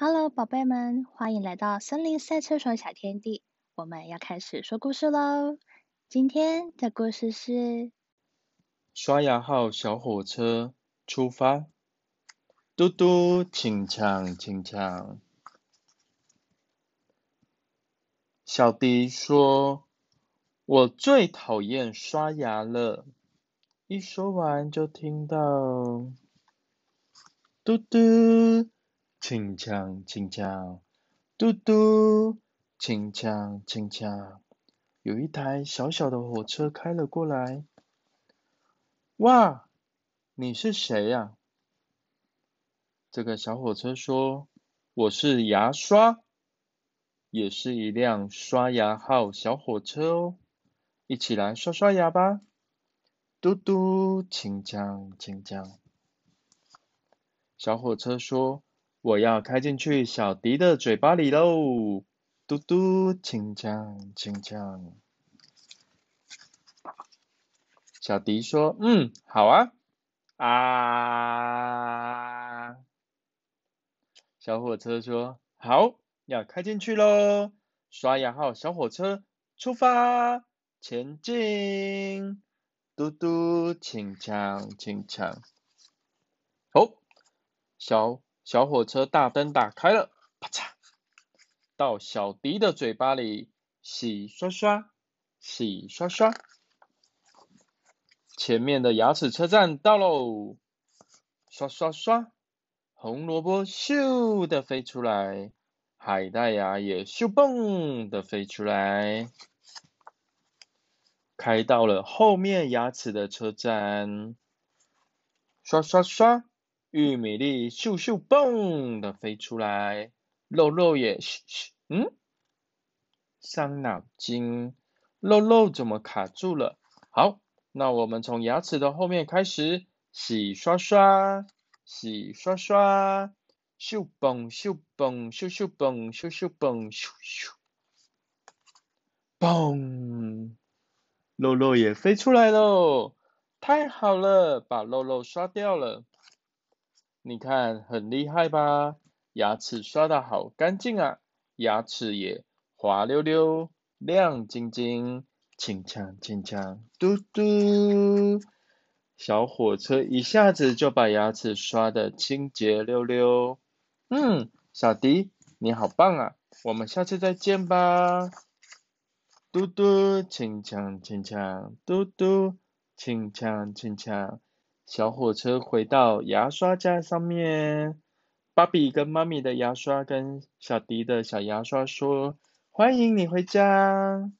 Hello，宝贝们，欢迎来到森林赛车手小天地。我们要开始说故事喽。今天的故事是刷牙号小火车出发。嘟嘟，请抢，请抢。小迪说：“我最讨厌刷牙了。”一说完，就听到嘟嘟，请抢，请抢，嘟嘟，请抢，请抢。有一台小小的火车开了过来。哇，你是谁呀？这个小火车说：“我是牙刷。”也是一辆刷牙号小火车哦，一起来刷刷牙吧！嘟嘟，请讲，请讲。小火车说：“我要开进去小迪的嘴巴里喽！”嘟嘟，请讲，请讲。小迪说：“嗯，好啊。”啊！小火车说：“好。”要开进去喽！刷牙号小火车出发，前进！嘟嘟，请抢，请抢！哦，小小火车大灯打开了，啪嚓，到小迪的嘴巴里，洗刷刷，洗刷刷。前面的牙齿车站到喽，刷刷刷，红萝卜咻的飞出来。海带芽也咻蹦的飞出来，开到了后面牙齿的车站，刷刷刷，玉米粒咻咻蹦的飞出来，肉肉也咻咻，嗯，伤脑筋，肉肉怎么卡住了？好，那我们从牙齿的后面开始，洗刷刷，洗刷刷。咻蹦咻蹦咻咻蹦咻咻蹦咻咻，嘣！肉肉也飞出来喽，太好了，把肉肉刷掉了。你看很厉害吧？牙齿刷的好干净啊，牙齿也滑溜溜、亮晶晶、轻锵轻锵，嘟嘟。小火车一下子就把牙齿刷的清洁溜溜。嗯，小迪，你好棒啊！我们下次再见吧。嘟嘟，轻锵轻锵，嘟嘟，轻锵轻锵。小火车回到牙刷架上面，芭比跟妈咪的牙刷跟小迪的小牙刷说：“欢迎你回家。”